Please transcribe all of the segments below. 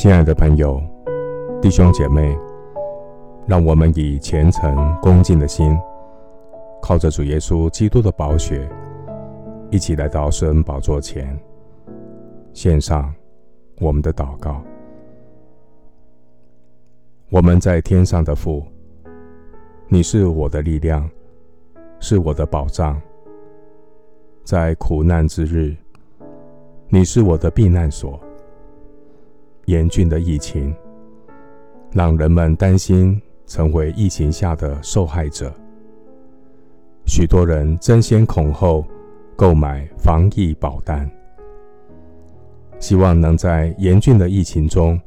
亲爱的朋友、弟兄姐妹，让我们以虔诚恭敬的心，靠着主耶稣基督的宝血，一起来到圣恩宝座前，献上我们的祷告。我们在天上的父，你是我的力量，是我的保障，在苦难之日，你是我的避难所。严峻的疫情，让人们担心成为疫情下的受害者。许多人争先恐后购买防疫保单，希望能在严峻的疫情中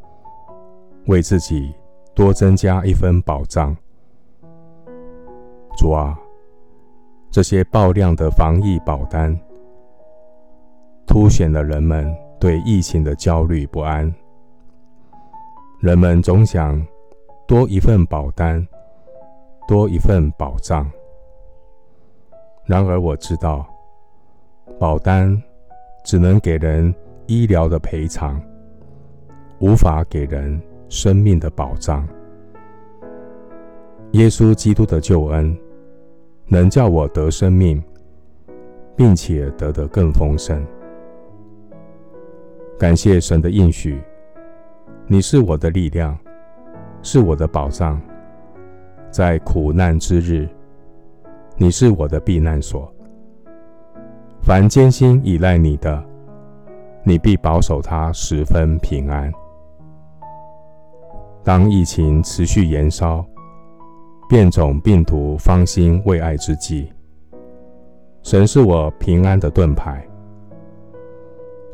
为自己多增加一份保障。主啊，这些爆量的防疫保单，凸显了人们对疫情的焦虑不安。人们总想多一份保单，多一份保障。然而，我知道，保单只能给人医疗的赔偿，无法给人生命的保障。耶稣基督的救恩能叫我得生命，并且得得更丰盛。感谢神的应许。你是我的力量，是我的保障，在苦难之日，你是我的避难所。凡坚心倚赖你的，你必保守他十分平安。当疫情持续延烧，变种病毒方兴未艾之际，神是我平安的盾牌。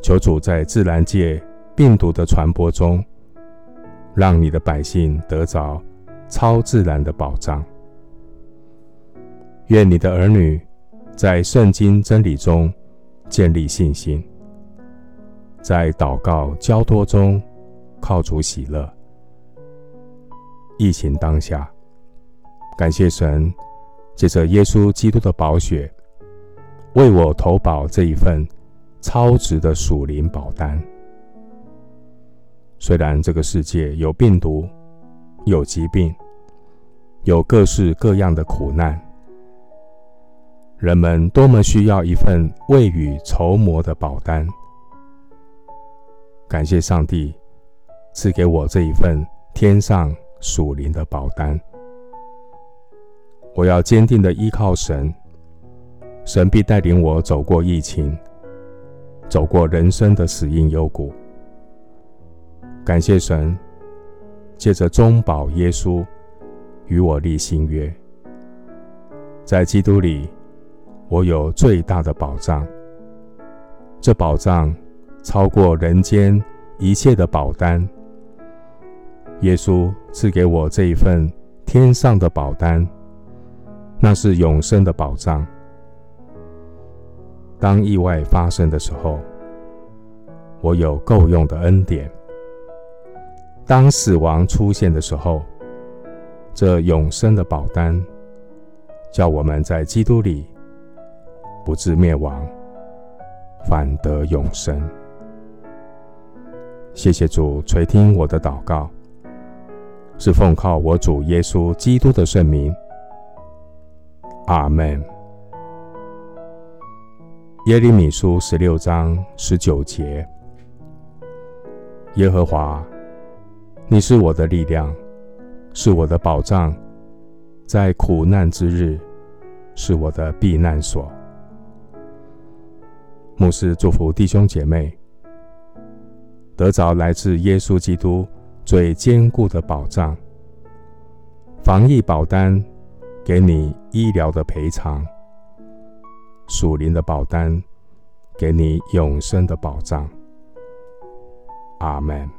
求主在自然界病毒的传播中，让你的百姓得着超自然的保障。愿你的儿女在圣经真理中建立信心，在祷告交托中靠主喜乐。疫情当下，感谢神借着耶稣基督的宝血，为我投保这一份超值的属灵保单。虽然这个世界有病毒、有疾病、有各式各样的苦难，人们多么需要一份未雨绸缪的保单。感谢上帝赐给我这一份天上属灵的保单。我要坚定的依靠神，神必带领我走过疫情，走过人生的死荫幽谷。感谢神，借着中保耶稣与我立新约，在基督里，我有最大的保障。这保障超过人间一切的保单。耶稣赐给我这一份天上的保单，那是永生的保障。当意外发生的时候，我有够用的恩典。当死亡出现的时候，这永生的保单，叫我们在基督里不致灭亡，反得永生。谢谢主垂听我的祷告，是奉靠我主耶稣基督的圣名。阿门。耶利米书十六章十九节，耶和华。你是我的力量，是我的保障，在苦难之日，是我的避难所。牧师祝福弟兄姐妹，得着来自耶稣基督最坚固的保障。防疫保单给你医疗的赔偿，属灵的保单给你永生的保障。阿门。